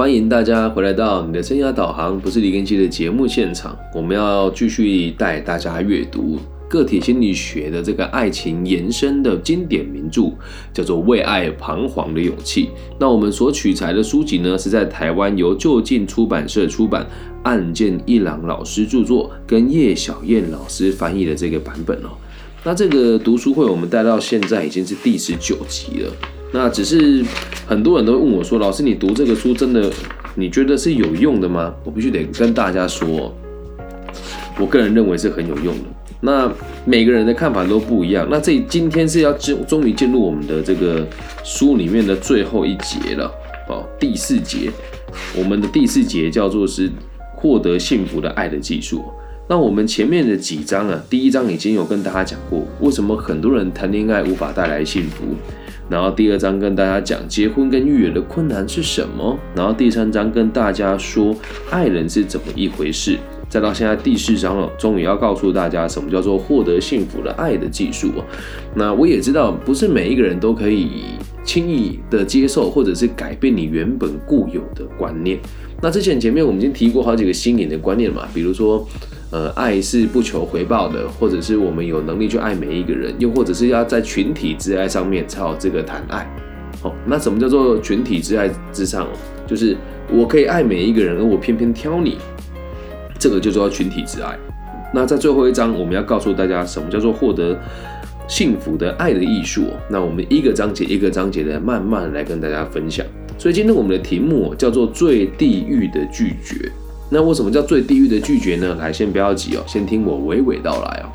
欢迎大家回来到你的生涯导航，不是李根基的节目现场。我们要继续带大家阅读个体心理学的这个爱情延伸的经典名著，叫做《为爱彷徨的勇气》。那我们所取材的书籍呢，是在台湾由就近出版社出版，岸见一郎老师著作，跟叶小燕老师翻译的这个版本哦。那这个读书会我们带到现在已经是第十九集了。那只是很多人都问我说：“老师，你读这个书真的你觉得是有用的吗？”我必须得跟大家说，我个人认为是很有用的。那每个人的看法都不一样。那这今天是要进终于进入我们的这个书里面的最后一节了，哦，第四节。我们的第四节叫做是获得幸福的爱的技术。那我们前面的几章啊，第一章已经有跟大家讲过，为什么很多人谈恋爱无法带来幸福。然后第二章跟大家讲结婚跟育儿的困难是什么，然后第三章跟大家说爱人是怎么一回事，再到现在第四章了，终于要告诉大家什么叫做获得幸福的爱的技术那我也知道，不是每一个人都可以轻易的接受或者是改变你原本固有的观念。那之前前面我们已经提过好几个新颖的观念嘛，比如说。呃，爱是不求回报的，或者是我们有能力去爱每一个人，又或者是要在群体之爱上面才有这个谈爱。好，那什么叫做群体之爱之上？就是我可以爱每一个人，而我偏偏挑你，这个就叫做群体之爱。那在最后一章，我们要告诉大家什么叫做获得幸福的爱的艺术。那我们一个章节一个章节的慢慢来跟大家分享。所以今天我们的题目叫做最地狱的拒绝。那为什么叫最地狱的拒绝呢？来，先不要急哦，先听我娓娓道来哦。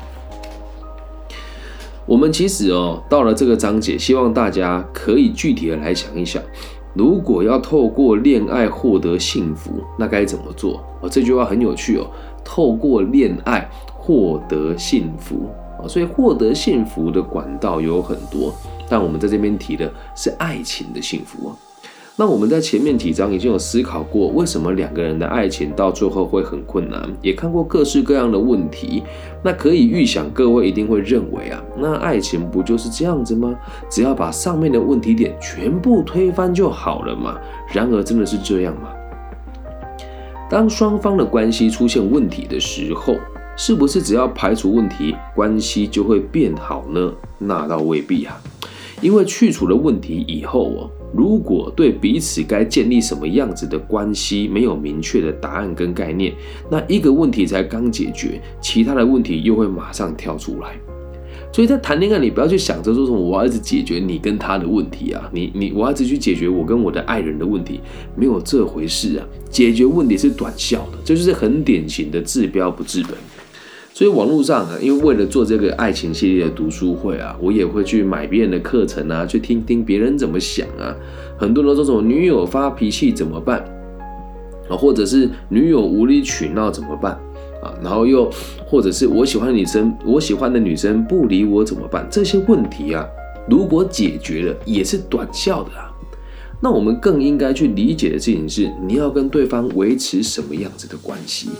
我们其实哦，到了这个章节，希望大家可以具体的来想一想，如果要透过恋爱获得幸福，那该怎么做？哦，这句话很有趣哦，透过恋爱获得幸福啊，所以获得幸福的管道有很多，但我们在这边提的是爱情的幸福啊。那我们在前面几章已经有思考过，为什么两个人的爱情到最后会很困难，也看过各式各样的问题。那可以预想，各位一定会认为啊，那爱情不就是这样子吗？只要把上面的问题点全部推翻就好了嘛？然而，真的是这样吗？当双方的关系出现问题的时候，是不是只要排除问题，关系就会变好呢？那倒未必啊，因为去除了问题以后哦。如果对彼此该建立什么样子的关系没有明确的答案跟概念，那一个问题才刚解决，其他的问题又会马上跳出来。所以在谈恋爱，你不要去想着说什么我要一直解决你跟他的问题啊，你你我要一直去解决我跟我的爱人的问题，没有这回事啊。解决问题是短效的，这就是很典型的治标不治本。所以网络上啊，因为为了做这个爱情系列的读书会啊，我也会去买别人的课程啊，去听听别人怎么想啊。很多人都说什么女友发脾气怎么办啊，或者是女友无理取闹怎么办啊？然后又或者是我喜欢女生，我喜欢的女生不理我怎么办？这些问题啊，如果解决了也是短效的啊。那我们更应该去理解的事情是，你要跟对方维持什么样子的关系？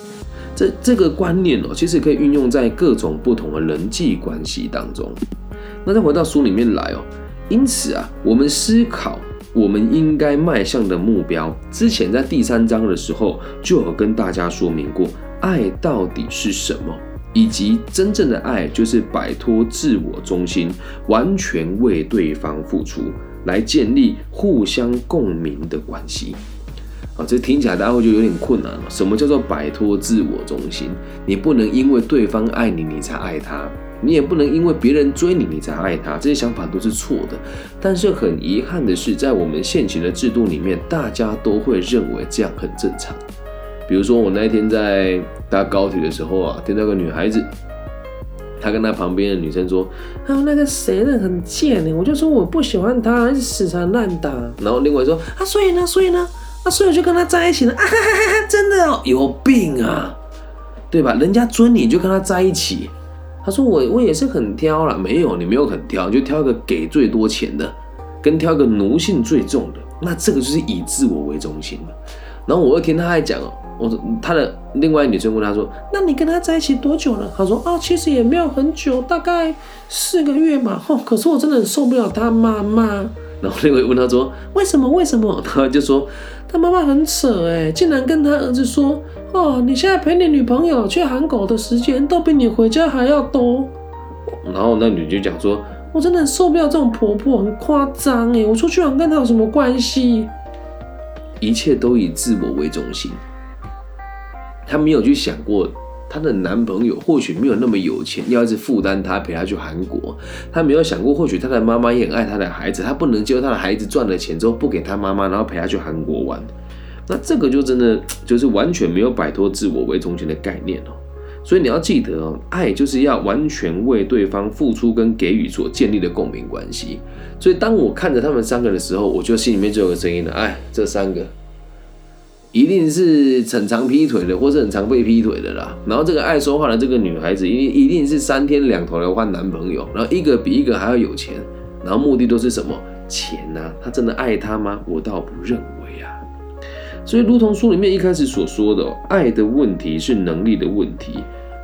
这这个观念哦，其实可以运用在各种不同的人际关系当中。那再回到书里面来哦，因此啊，我们思考我们应该迈向的目标，之前在第三章的时候就有跟大家说明过，爱到底是什么，以及真正的爱就是摆脱自我中心，完全为对方付出，来建立互相共鸣的关系。啊，这听起来大家会觉得有点困难了。什么叫做摆脱自我中心？你不能因为对方爱你，你才爱他；你也不能因为别人追你，你才爱他。这些想法都是错的。但是很遗憾的是，在我们现行的制度里面，大家都会认为这样很正常。比如说，我那天在搭高铁的时候啊，听到个女孩子，他跟他旁边的女生说：“还有那个谁呢，很贱呢。”我就说我不喜欢他，死缠烂打。然后另外说：“啊，所以呢，所以呢？”那所以就跟他在一起了啊！哈哈哈真的哦，有病啊，对吧？人家追你就跟他在一起。他说我我也是很挑了，没有你没有很挑，就挑一个给最多钱的，跟挑一个奴性最重的。那这个就是以自我为中心嘛。然后我又听他还讲哦，我说他的另外女生问他说：“那你跟他在一起多久了？”他说：“哦，其实也没有很久，大概四个月嘛。”哦，可是我真的很受不了他妈妈。然后那位问他说：“为什么？为什么？”他就说：“他妈妈很扯哎，竟然跟他儿子说，哦，你现在陪你女朋友去喊狗的时间都比你回家还要多。”然后那女就讲说：“我真的很受不了这种婆婆，很夸张哎，我出去玩跟她有什么关系？一切都以自我为中心，她没有去想过。”她的男朋友或许没有那么有钱，要一直负担她陪她去韩国。她没有想过，或许她的妈妈也很爱她的孩子，她不能接受她的孩子赚了钱之后不给她妈妈，然后陪她去韩国玩。那这个就真的就是完全没有摆脱自我为中心的概念哦。所以你要记得哦，爱就是要完全为对方付出跟给予所建立的共鸣关系。所以当我看着他们三个的时候，我就心里面就有个声音了：哎，这三个。一定是很常劈腿的，或是很常被劈腿的啦。然后这个爱说话的这个女孩子，一定一定是三天两头来换男朋友，然后一个比一个还要有钱，然后目的都是什么钱呢？她真的爱他吗？我倒不认为啊。所以，如同书里面一开始所说的，爱的问题是能力的问题，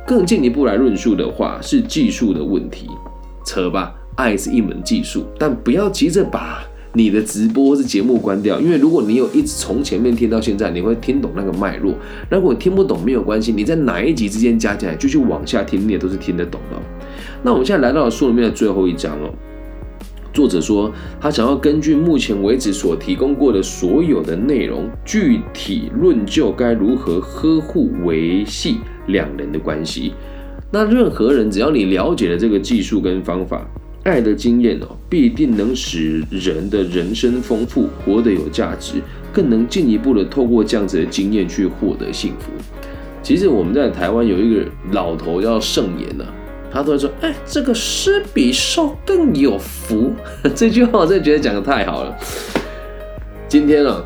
更进一步来论述的话是技术的问题。扯吧，爱是一门技术，但不要急着把。你的直播或是节目关掉，因为如果你有一直从前面听到现在，你会听懂那个脉络。那如果听不懂没有关系，你在哪一集之间加起来就去往下听，你也都是听得懂的。那我们现在来到了书里面的最后一章哦。作者说他想要根据目前为止所提供过的所有的内容，具体论就该如何呵护维系两人的关系。那任何人只要你了解了这个技术跟方法。爱的经验哦，必定能使人的人生丰富，活得有价值，更能进一步的透过这样子的经验去获得幸福。其实我们在台湾有一个老头叫圣言呐，他都会说：“哎，这个施比受更有福。” 这句话我真的觉得讲的太好了。今天啊。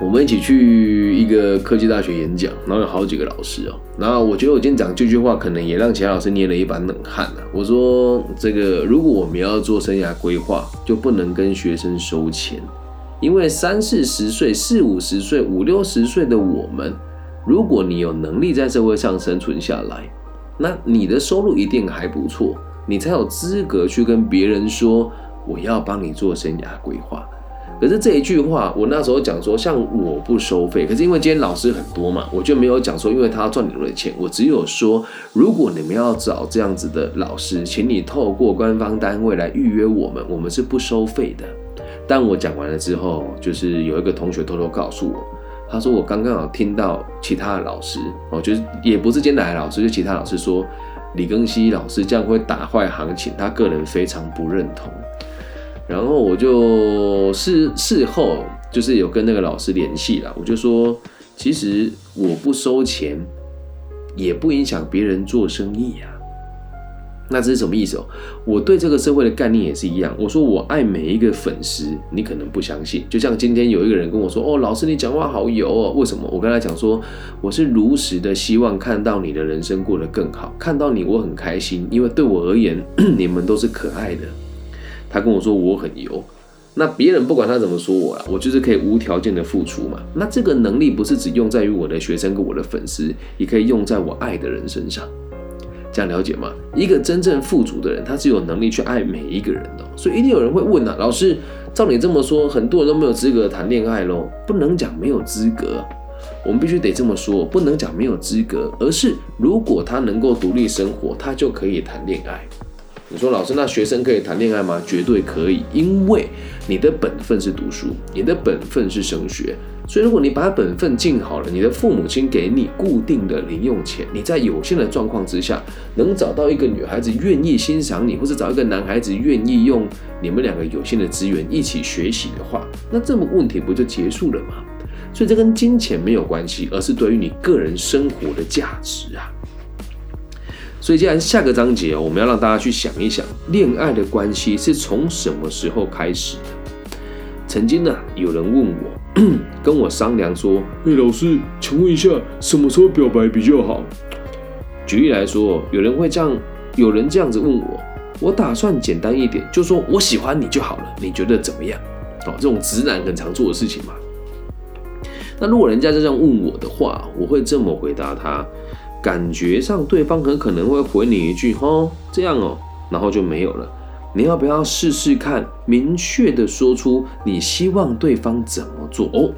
我们一起去一个科技大学演讲，然后有好几个老师哦。然后我觉得我今天讲这句话，可能也让其他老师捏了一把冷汗啊。我说：这个如果我们要做生涯规划，就不能跟学生收钱，因为三四十岁、四五十岁、五六十岁的我们，如果你有能力在社会上生存下来，那你的收入一定还不错，你才有资格去跟别人说我要帮你做生涯规划。可是这一句话，我那时候讲说，像我不收费，可是因为今天老师很多嘛，我就没有讲说，因为他要赚你们的钱，我只有说，如果你们要找这样子的老师，请你透过官方单位来预约我们，我们是不收费的。但我讲完了之后，就是有一个同学偷偷告诉我，他说我刚刚有听到其他的老师，哦，就是也不是今天来的老师，就其他老师说李庚希老师这样会打坏行情，他个人非常不认同。然后我就事事后就是有跟那个老师联系了，我就说，其实我不收钱，也不影响别人做生意呀。那这是什么意思哦？我对这个社会的概念也是一样。我说我爱每一个粉丝，你可能不相信。就像今天有一个人跟我说：“哦，老师你讲话好油哦，为什么？”我跟他讲说，我是如实的希望看到你的人生过得更好，看到你我很开心，因为对我而言，你们都是可爱的。他跟我说我很油，那别人不管他怎么说我了，我就是可以无条件的付出嘛。那这个能力不是只用在于我的学生跟我的粉丝，也可以用在我爱的人身上。这样了解吗？一个真正富足的人，他是有能力去爱每一个人的。所以一定有人会问啊，老师，照你这么说，很多人都没有资格谈恋爱喽？不能讲没有资格，我们必须得这么说，不能讲没有资格，而是如果他能够独立生活，他就可以谈恋爱。你说老师，那学生可以谈恋爱吗？绝对可以，因为你的本分是读书，你的本分是升学，所以如果你把本分尽好了，你的父母亲给你固定的零用钱，你在有限的状况之下，能找到一个女孩子愿意欣赏你，或者找一个男孩子愿意用你们两个有限的资源一起学习的话，那这么问题不就结束了吗？所以这跟金钱没有关系，而是对于你个人生活的价值啊。所以，既然下个章节，我们要让大家去想一想，恋爱的关系是从什么时候开始的？曾经呢，有人问我，跟我商量说：“哎，老师，请问一下，什么时候表白比较好？”举例来说，有人会这样，有人这样子问我，我打算简单一点，就说我喜欢你就好了，你觉得怎么样？哦，这种直男很常做的事情嘛。那如果人家这样问我的话，我会这么回答他。感觉上，对方很可能会回你一句“哦，这样哦”，然后就没有了。你要不要试试看，明确的说出你希望对方怎么做？哦，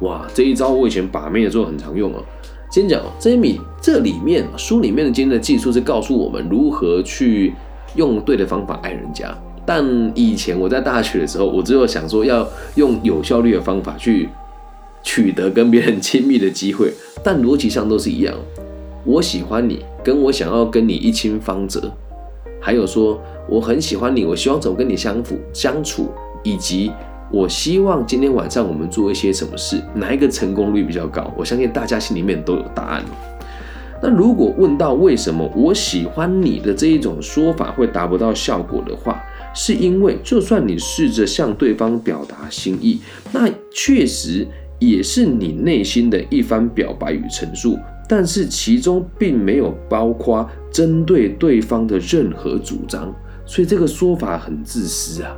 哇，这一招我以前把妹的时候很常用哦。先讲哦，这米这里面书里面的今天的技术是告诉我们如何去用对的方法爱人家。但以前我在大学的时候，我只有想说要用有效率的方法去取得跟别人亲密的机会，但逻辑上都是一样。我喜欢你，跟我想要跟你一清方泽，还有说我很喜欢你，我希望怎么跟你相处相处，以及。我希望今天晚上我们做一些什么事，哪一个成功率比较高？我相信大家心里面都有答案。那如果问到为什么我喜欢你的这一种说法会达不到效果的话，是因为就算你试着向对方表达心意，那确实也是你内心的一番表白与陈述，但是其中并没有包括针对对方的任何主张，所以这个说法很自私啊。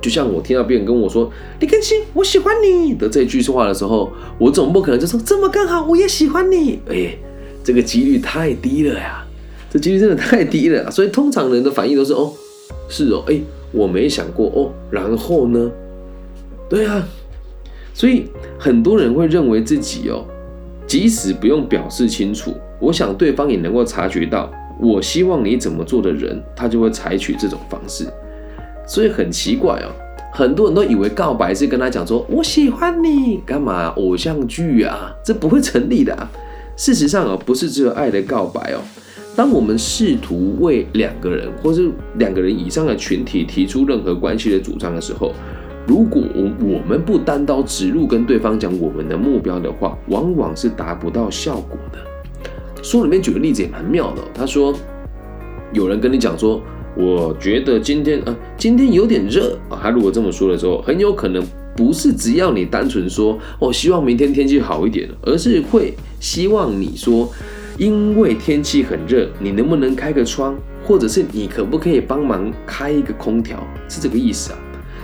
就像我听到别人跟我说“李根新，我喜欢你”的这句话的时候，我总不可能就说“这么刚好，我也喜欢你”。哎，这个几率太低了呀，这几率真的太低了。所以通常人的反应都是“哦，是哦，哎，我没想过哦，然后呢？”对啊，所以很多人会认为自己哦，即使不用表示清楚，我想对方也能够察觉到我希望你怎么做的人，他就会采取这种方式。所以很奇怪哦，很多人都以为告白是跟他讲说“我喜欢你”，干嘛？偶像剧啊，这不会成立的。事实上哦，不是只有爱的告白哦。当我们试图为两个人或是两个人以上的群体提出任何关系的主张的时候，如果我我们不单刀直入跟对方讲我们的目标的话，往往是达不到效果的。书里面举个例子也蛮妙的，他说有人跟你讲说。我觉得今天啊，今天有点热啊。他如果这么说的时候，很有可能不是只要你单纯说哦，希望明天天气好一点，而是会希望你说，因为天气很热，你能不能开个窗，或者是你可不可以帮忙开一个空调，是这个意思啊。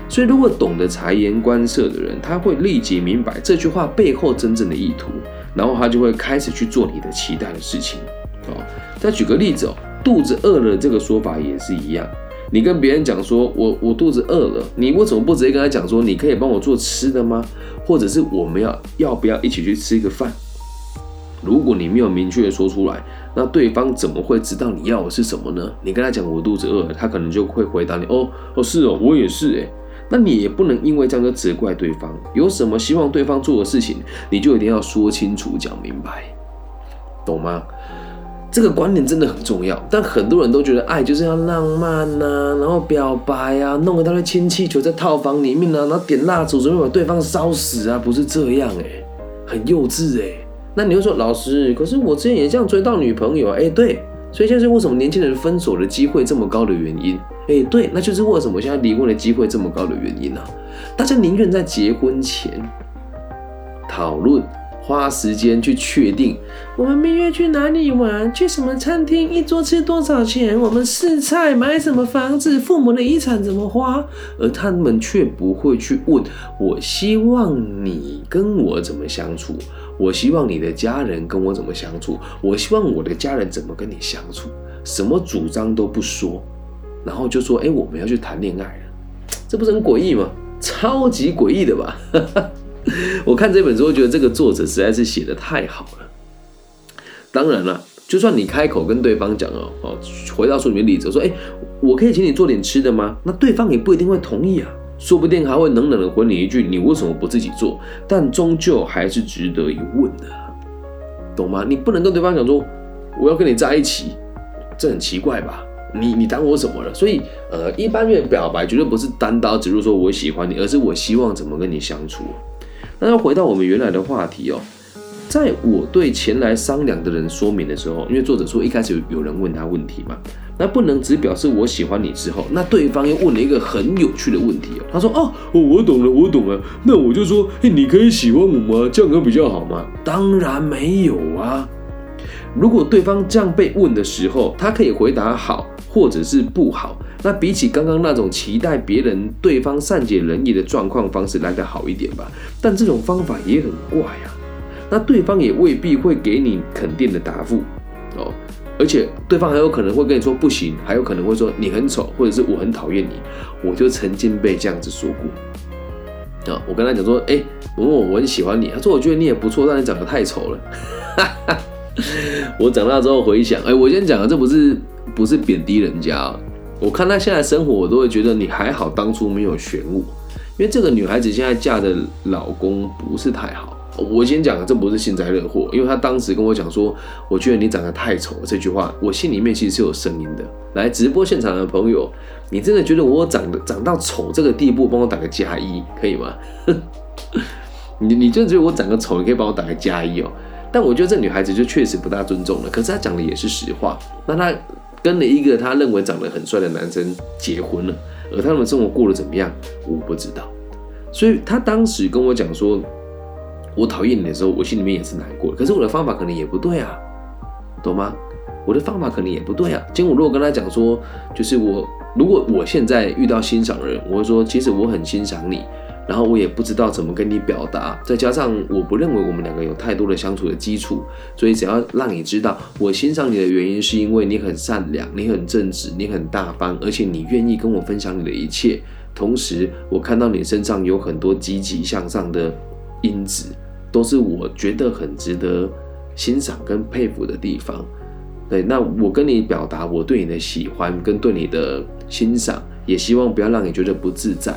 所以，如果懂得察言观色的人，他会立即明白这句话背后真正的意图，然后他就会开始去做你的期待的事情。哦，再举个例子哦。肚子饿了这个说法也是一样，你跟别人讲说，我我肚子饿了，你为什么不直接跟他讲说，你可以帮我做吃的吗？或者是我们要要不要一起去吃一个饭？如果你没有明确的说出来，那对方怎么会知道你要的是什么呢？你跟他讲我肚子饿了，他可能就会回答你，哦哦是哦，我也是哎，那你也不能因为这样就责怪对方，有什么希望对方做的事情，你就一定要说清楚讲明白，懂吗？这个观念真的很重要，但很多人都觉得爱就是要浪漫呐，然后表白啊，弄个他的氢气球在套房里面啊，然后点蜡烛准备把对方烧死啊，不是这样哎，很幼稚哎。那你又说老师，可是我之前也这样追到女朋友哎，对，所以现在为什么年轻人分手的机会这么高的原因？哎，对，那就是为什么现在离婚的机会这么高的原因呢？大家宁愿在结婚前讨论。花时间去确定我们蜜月去哪里玩，去什么餐厅，一桌吃多少钱，我们试菜买什么房子，父母的遗产怎么花，而他们却不会去问：我希望你跟我怎么相处，我希望你的家人跟我怎么相处，我希望我的家人怎么跟你相处，什么主张都不说，然后就说：哎，我们要去谈恋爱了，这不是很诡异吗？超级诡异的吧？我看这本书，觉得这个作者实在是写的太好了。当然了，就算你开口跟对方讲哦，哦，回到书里面例子说，哎，我可以请你做点吃的吗？那对方也不一定会同意啊，说不定还会冷冷的回你一句，你为什么不自己做？但终究还是值得一问的，懂吗？你不能跟对方讲说，我要跟你在一起，这很奇怪吧？你你当我什么了？所以，呃，一般的表白绝对不是单刀直入说我喜欢你，而是我希望怎么跟你相处。那要回到我们原来的话题哦，在我对前来商量的人说明的时候，因为作者说一开始有人问他问题嘛，那不能只表示我喜欢你之后，那对方又问了一个很有趣的问题哦，他说哦，我懂了，我懂了，那我就说，嘿，你可以喜欢我吗？这样比较好吗？当然没有啊，如果对方这样被问的时候，他可以回答好或者是不好。那比起刚刚那种期待别人对方善解人意的状况方式来得好一点吧，但这种方法也很怪啊。那对方也未必会给你肯定的答复。而且对方还有可能会跟你说不行，还有可能会说你很丑，或者是我很讨厌你。我就曾经被这样子说过啊，我跟他讲说，哎，某某我很喜欢你，他说我觉得你也不错，但你长得太丑了。我长大之后回想，哎，我先讲啊，这不是不是贬低人家，我看他现在生活，我都会觉得你还好，当初没有选我，因为这个女孩子现在嫁的老公不是太好。我先讲，这不是幸灾乐祸，因为他当时跟我讲说，我觉得你长得太丑这句话，我心里面其实是有声音的。来直播现场的朋友，你真的觉得我长得长到丑这个地步，帮我打个加一，可以吗？你你就觉得我长得丑，你可以帮我打个加一哦。但我觉得这女孩子就确实不大尊重了。可是她讲的也是实话。那她跟了一个她认为长得很帅的男生结婚了，而他们生活过得怎么样，我不知道。所以她当时跟我讲说。我讨厌你的时候，我心里面也是难过的。可是我的方法可能也不对啊，懂吗？我的方法可能也不对啊。今天我如果跟他讲说，就是我如果我现在遇到欣赏的人，我会说，其实我很欣赏你，然后我也不知道怎么跟你表达。再加上我不认为我们两个有太多的相处的基础，所以只要让你知道我欣赏你的原因，是因为你很善良，你很正直，你很大方，而且你愿意跟我分享你的一切。同时，我看到你身上有很多积极向上的因子。都是我觉得很值得欣赏跟佩服的地方。对，那我跟你表达我对你的喜欢跟对你的欣赏，也希望不要让你觉得不自在。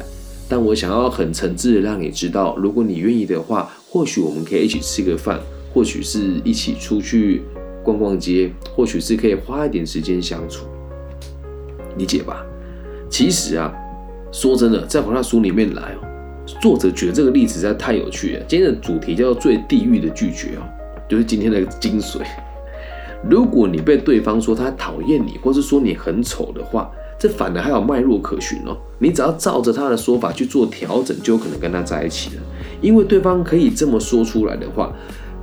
但我想要很诚挚的让你知道，如果你愿意的话，或许我们可以一起吃个饭，或许是一起出去逛逛街，或许是可以花一点时间相处，理解吧？其实啊，说真的，在回到书里面来哦。作者举的这个例子实在太有趣了。今天的主题叫做“最地狱的拒绝”哦，就是今天的精髓。如果你被对方说他讨厌你，或是说你很丑的话，这反而还有脉络可循哦。你只要照着他的说法去做调整，就有可能跟他在一起了。因为对方可以这么说出来的话，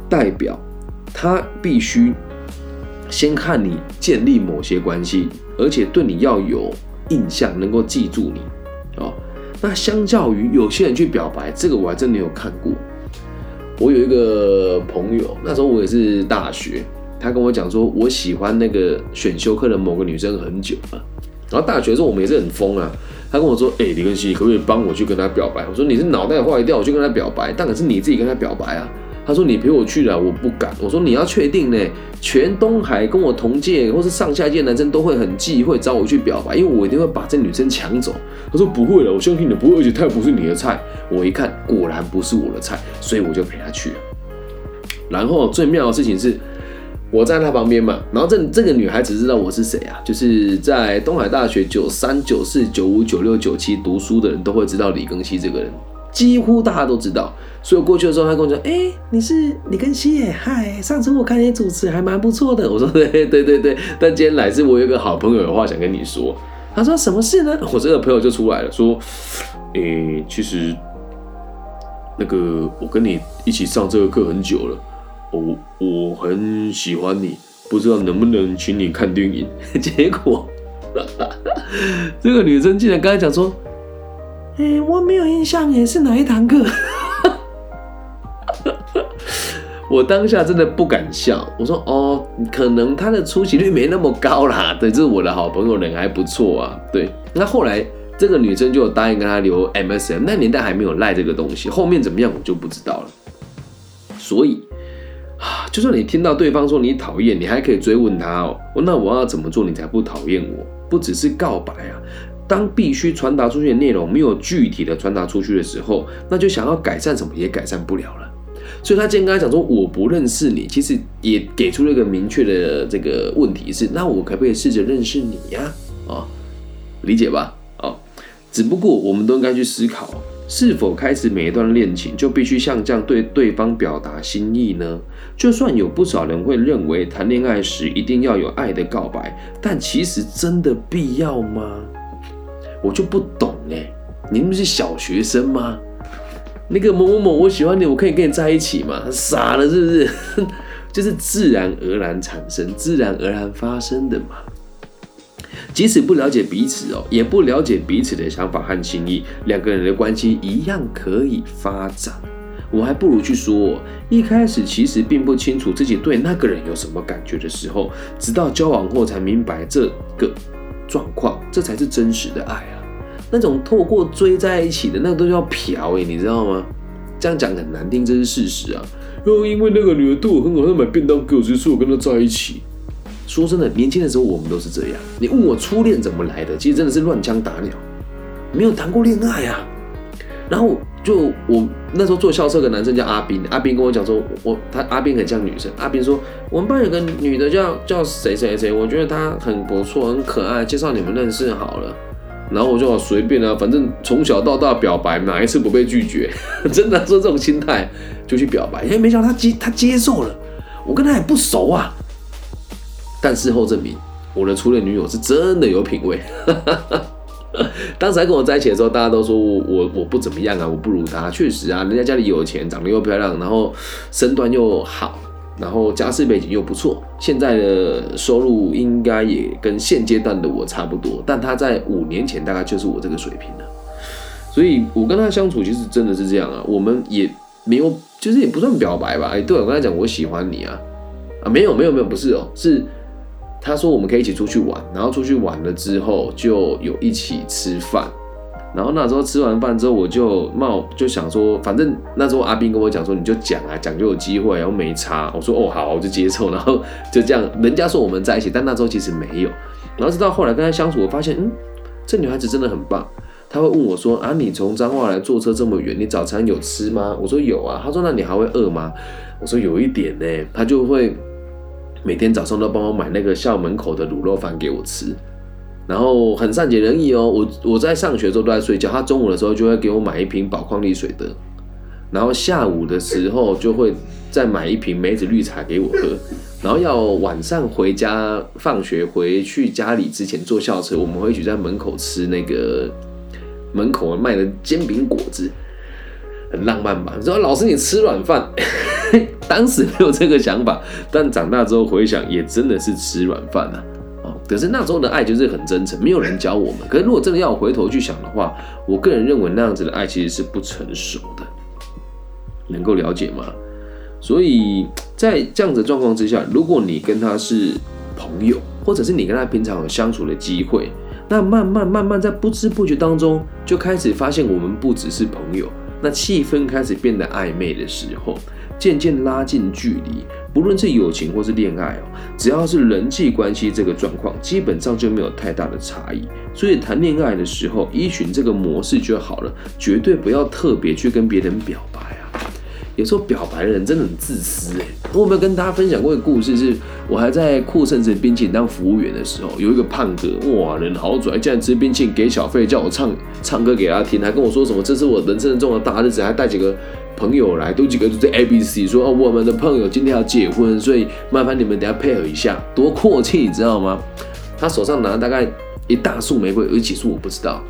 代表他必须先看你建立某些关系，而且对你要有印象，能够记住你。那相较于有些人去表白，这个我还真没有看过。我有一个朋友，那时候我也是大学，他跟我讲说，我喜欢那个选修课的某个女生很久了。然后大学的时候我们也是很疯啊，他跟我说，哎，李根熙，可不可以帮我去跟她表白？我说你是脑袋坏掉，我去跟她表白，但可是你自己跟她表白啊。他说：“你陪我去了，我不敢。”我说：“你要确定呢？全东海跟我同届或是上下届男生都会很忌讳找我去表白，因为我一定会把这女生抢走。”他说：“不会了，我相信你不会，而且她也不是你的菜。”我一看，果然不是我的菜，所以我就陪她去了。然后最妙的事情是，我在她旁边嘛，然后这这个女孩子知道我是谁啊？就是在东海大学九三、九四、九五、九六、九七读书的人都会知道李庚希这个人。几乎大家都知道，所以我过去的时候，他跟我说：“哎，你是李根熙耶，嗨，上次我看你主持还蛮不错的。”我说：“对对对对，但今天来是我有个好朋友有话想跟你说。”他说：“什么事呢？”我这个朋友就出来了，说：“哎，其实那个我跟你一起上这个课很久了，我我很喜欢你，不知道能不能请你看电影。”结果 这个女生竟然刚才讲说。哎，我没有印象，哎，是哪一堂课？我当下真的不敢笑。我说，哦，可能他的出席率没那么高啦。对，这是我的好朋友，人还不错啊。对，那后来这个女生就答应跟他留 MSN，那年代还没有赖这个东西，后面怎么样我就不知道了。所以啊，就算你听到对方说你讨厌，你还可以追问他哦。那我要怎么做你才不讨厌我？不只是告白啊。当必须传达出去的内容没有具体的传达出去的时候，那就想要改善什么也改善不了了。所以他今天跟他讲说我不认识你，其实也给出了一个明确的这个问题是：那我可不可以试着认识你呀？啊，理解吧？啊，只不过我们都应该去思考，是否开始每一段恋情就必须像这样对对方表达心意呢？就算有不少人会认为谈恋爱时一定要有爱的告白，但其实真的必要吗？我就不懂哎，你们是小学生吗？那个某某某，我喜欢你，我可以跟你在一起吗？傻了是不是？就是自然而然产生、自然而然发生的嘛。即使不了解彼此哦，也不了解彼此的想法和心意，两个人的关系一样可以发展。我还不如去说，一开始其实并不清楚自己对那个人有什么感觉的时候，直到交往后才明白这个状况，这才是真实的爱啊！那种透过追在一起的那个都叫嫖哎，你知道吗？这样讲很难听，这是事实啊。又因为那个女的对我很好，她买便当给我吃，所以我跟她在一起。说真的，年轻的时候我们都是这样。你问我初恋怎么来的，其实真的是乱枪打鸟，没有谈过恋爱啊。然后就我那时候坐校车，个男生叫阿斌，阿斌跟我讲说，我他阿斌很像女生。阿斌说，我们班有个女的叫叫谁谁谁，我觉得她很不错，很可爱，介绍你们认识好了。然后我就随便啊，反正从小到大表白哪一次不被拒绝？真的说这种心态就去表白，哎，没想到他接他接受了。我跟他也不熟啊，但事后证明我的初恋女友是真的有品味。当时还跟我在一起的时候，大家都说我我我不怎么样啊，我不如他。确实啊，人家家里有钱，长得又漂亮，然后身段又好。然后家世背景又不错，现在的收入应该也跟现阶段的我差不多，但他在五年前大概就是我这个水平了，所以我跟他相处其实真的是这样啊，我们也没有，就是也不算表白吧，哎，对我跟他讲我喜欢你啊，啊，没有没有没有，不是哦，是他说我们可以一起出去玩，然后出去玩了之后就有一起吃饭。然后那时候吃完饭之后，我就冒就想说，反正那时候阿斌跟我讲说，你就讲啊，讲就有机会，然后没差。我说哦好，我就接受。然后就这样，人家说我们在一起，但那时候其实没有。然后直到后来跟他相处，我发现，嗯，这女孩子真的很棒。他会问我说啊，你从彰化来坐车这么远，你早餐有吃吗？我说有啊。他说那你还会饿吗？我说有一点呢。他就会每天早上都帮我买那个校门口的卤肉饭给我吃。然后很善解人意哦，我我在上学的时候都在睡觉，他中午的时候就会给我买一瓶宝矿力水的，然后下午的时候就会再买一瓶梅子绿茶给我喝，然后要晚上回家放学回去家里之前坐校车，我们会一起在门口吃那个门口卖的煎饼果子，很浪漫吧？你说老师你吃软饭，当时没有这个想法，但长大之后回想也真的是吃软饭啊。可是那时候的爱就是很真诚，没有人教我们。可是如果真的要回头去想的话，我个人认为那样子的爱其实是不成熟的，能够了解吗？所以在这样子状况之下，如果你跟他是朋友，或者是你跟他平常有相处的机会，那慢慢慢慢在不知不觉当中就开始发现我们不只是朋友，那气氛开始变得暧昧的时候。渐渐拉近距离，不论是友情或是恋爱哦，只要是人际关系这个状况，基本上就没有太大的差异。所以谈恋爱的时候，依循这个模式就好了，绝对不要特别去跟别人表白啊。有时候表白的人真的很自私哎。我有没有跟大家分享过一个故事？是我还在酷盛城冰淇淋当服务员的时候，有一个胖哥，哇，人好拽，竟然吃冰淇淋给小费，叫我唱唱歌给他听，还跟我说什么这是我人生中的大日子，还带几个。朋友来，都几个都是 A B C，说哦，我们的朋友今天要结婚，所以麻烦你们等下配合一下，多阔气，你知道吗？他手上拿大概一大束玫瑰，有几束我不知道。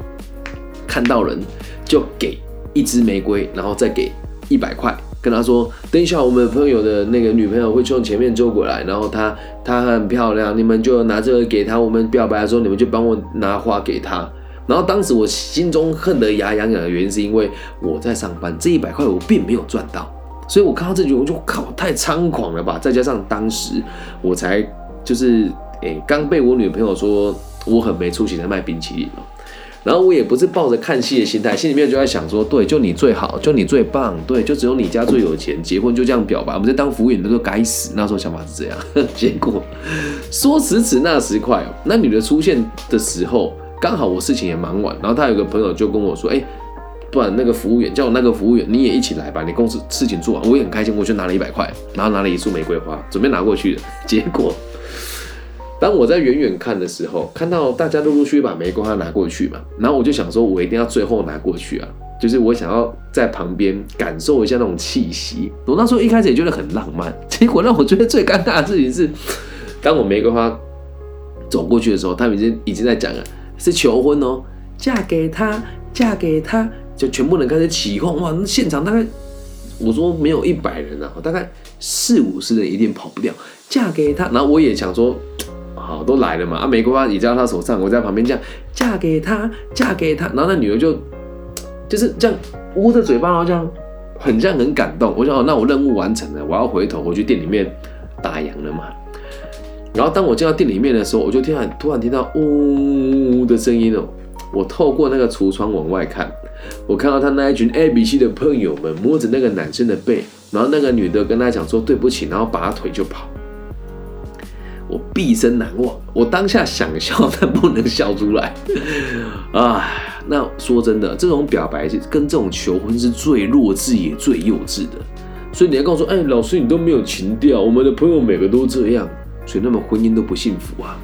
看到人就给一支玫瑰，然后再给一百块，跟他说，等一下我们朋友的那个女朋友会从前面走过来，然后她她很漂亮，你们就拿这个给她，我们表白的时候你们就帮我拿花给她。然后当时我心中恨得牙痒痒的原因，是因为我在上班，这一百块我并没有赚到，所以我看到这句我就靠，太猖狂了吧！再加上当时我才就是诶刚被我女朋友说我很没出息在卖冰淇淋然后我也不是抱着看戏的心态，心里面就在想说，对，就你最好，就你最棒，对，就只有你家最有钱，结婚就这样表白。我们在当服务员的时候该死，那时候想法是这样，结果说时迟那时快，那女的出现的时候。刚好我事情也忙完，然后他有个朋友就跟我说：“哎，不然那个服务员叫我那个服务员你也一起来吧，你公司事情做完，我也很开心，我就拿了一百块，然后拿了一束玫瑰花，准备拿过去的。结果，当我在远远看的时候，看到大家陆陆续续把玫瑰花拿过去嘛，然后我就想说，我一定要最后拿过去啊，就是我想要在旁边感受一下那种气息。我那时候一开始也觉得很浪漫，结果让我觉得最尴尬的事情是，当我玫瑰花走过去的时候，他们已经已经在讲了。是求婚哦，嫁给他，嫁给他，就全部人开始起哄哇！那现场大概我说没有一百人啊，大概四五十人一定跑不掉。嫁给他，然后我也想说，好都来了嘛，啊，玫瑰花也在他手上，我在旁边这样，嫁给他，嫁给他，然后那女儿就就是这样捂着嘴巴，然后这样很像很感动。我想哦，那我任务完成了，我要回头回去店里面打烊了嘛。然后当我进到店里面的时候，我就听到突然听到呜呜呜的声音哦。我透过那个橱窗往外看，我看到他那一群 A B C 的朋友们摸着那个男生的背，然后那个女的跟他讲说对不起，然后拔腿就跑。我毕生难忘，我当下想笑但不能笑出来。啊，那说真的，这种表白跟这种求婚是最弱智也最幼稚的。所以你要跟我说，哎，老师你都没有情调，我们的朋友每个都这样，所以他们婚姻都不幸福啊。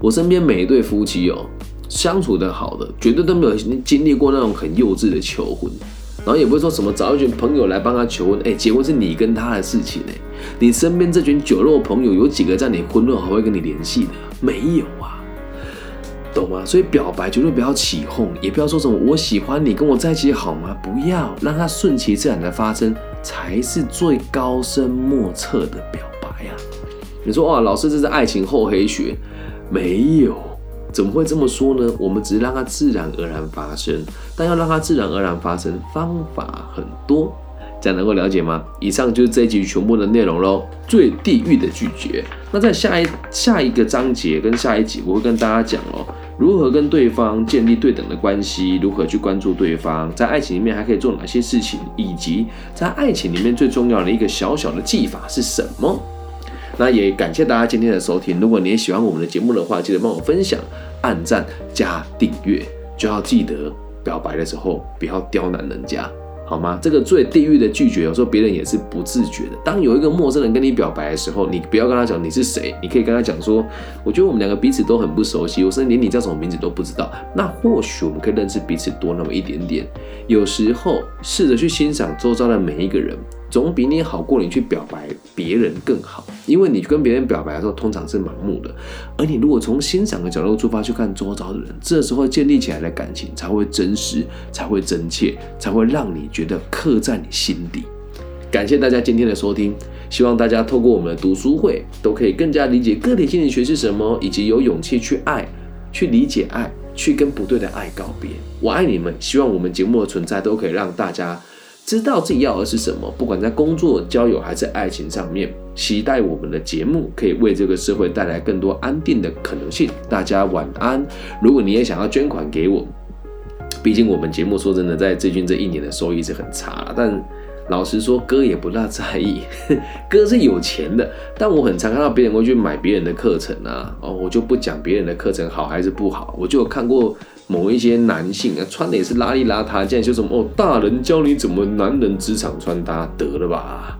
我身边每一对夫妻哦。相处的好的，绝对都没有经历过那种很幼稚的求婚，然后也不会说什么找一群朋友来帮他求婚。哎，结婚是你跟他的事情哎，你身边这群酒肉朋友有几个在你婚后还会跟你联系的？没有啊，懂吗？所以表白绝对不要起哄，也不要说什么我喜欢你，跟我在一起好吗？不要让它顺其自然的发生，才是最高深莫测的表白啊！你说哇，老师这是爱情厚黑学？没有。怎么会这么说呢？我们只是让它自然而然发生，但要让它自然而然发生，方法很多，这样能够了解吗？以上就是这一集全部的内容喽。最地狱的拒绝。那在下一下一个章节跟下一集，我会跟大家讲哦，如何跟对方建立对等的关系，如何去关注对方，在爱情里面还可以做哪些事情，以及在爱情里面最重要的一个小小的技法是什么。那也感谢大家今天的收听。如果你也喜欢我们的节目的话，记得帮我分享、按赞、加订阅，就要记得表白的时候不要刁难人家。好吗？这个最地狱的拒绝，有时候别人也是不自觉的。当有一个陌生人跟你表白的时候，你不要跟他讲你是谁，你可以跟他讲说，我觉得我们两个彼此都很不熟悉，我甚至连你叫什么名字都不知道。那或许我们可以认识彼此多那么一点点。有时候试着去欣赏周遭的每一个人。总比你好过你去表白别人更好，因为你跟别人表白的时候通常是盲目的，而你如果从欣赏的角度出发去看周遭的人，这时候建立起来的感情才会真实，才会真切，才会让你觉得刻在你心底。感谢大家今天的收听，希望大家透过我们的读书会，都可以更加理解个体心理学是什么，以及有勇气去爱，去理解爱，去跟不对的爱告别。我爱你们，希望我们节目的存在都可以让大家。知道自己要的是什么，不管在工作、交友还是爱情上面，期待我们的节目可以为这个社会带来更多安定的可能性。大家晚安。如果你也想要捐款给我，毕竟我们节目说真的，在最近这一年的收益是很差。但老实说，哥也不大在意，哥是有钱的。但我很常看到别人会去买别人的课程啊，哦，我就不讲别人的课程好还是不好，我就有看过。某一些男性啊，穿的也是邋里邋遢，竟然说什么哦，大人教你怎么男人职场穿搭，得了吧？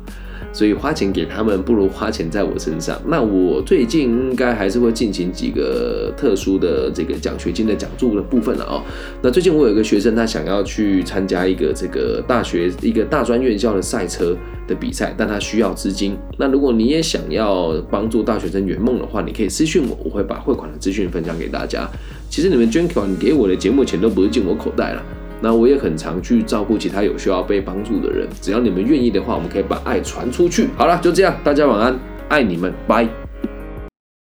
所以花钱给他们，不如花钱在我身上。那我最近应该还是会进行几个特殊的这个奖学金的讲座的部分了哦。那最近我有一个学生，他想要去参加一个这个大学一个大专院校的赛车的比赛，但他需要资金。那如果你也想要帮助大学生圆梦的话，你可以私信我，我会把汇款的资讯分享给大家。其实你们捐款给我的节目钱都不是进我口袋了。那我也很常去照顾其他有需要被帮助的人，只要你们愿意的话，我们可以把爱传出去。好了，就这样，大家晚安，爱你们，拜。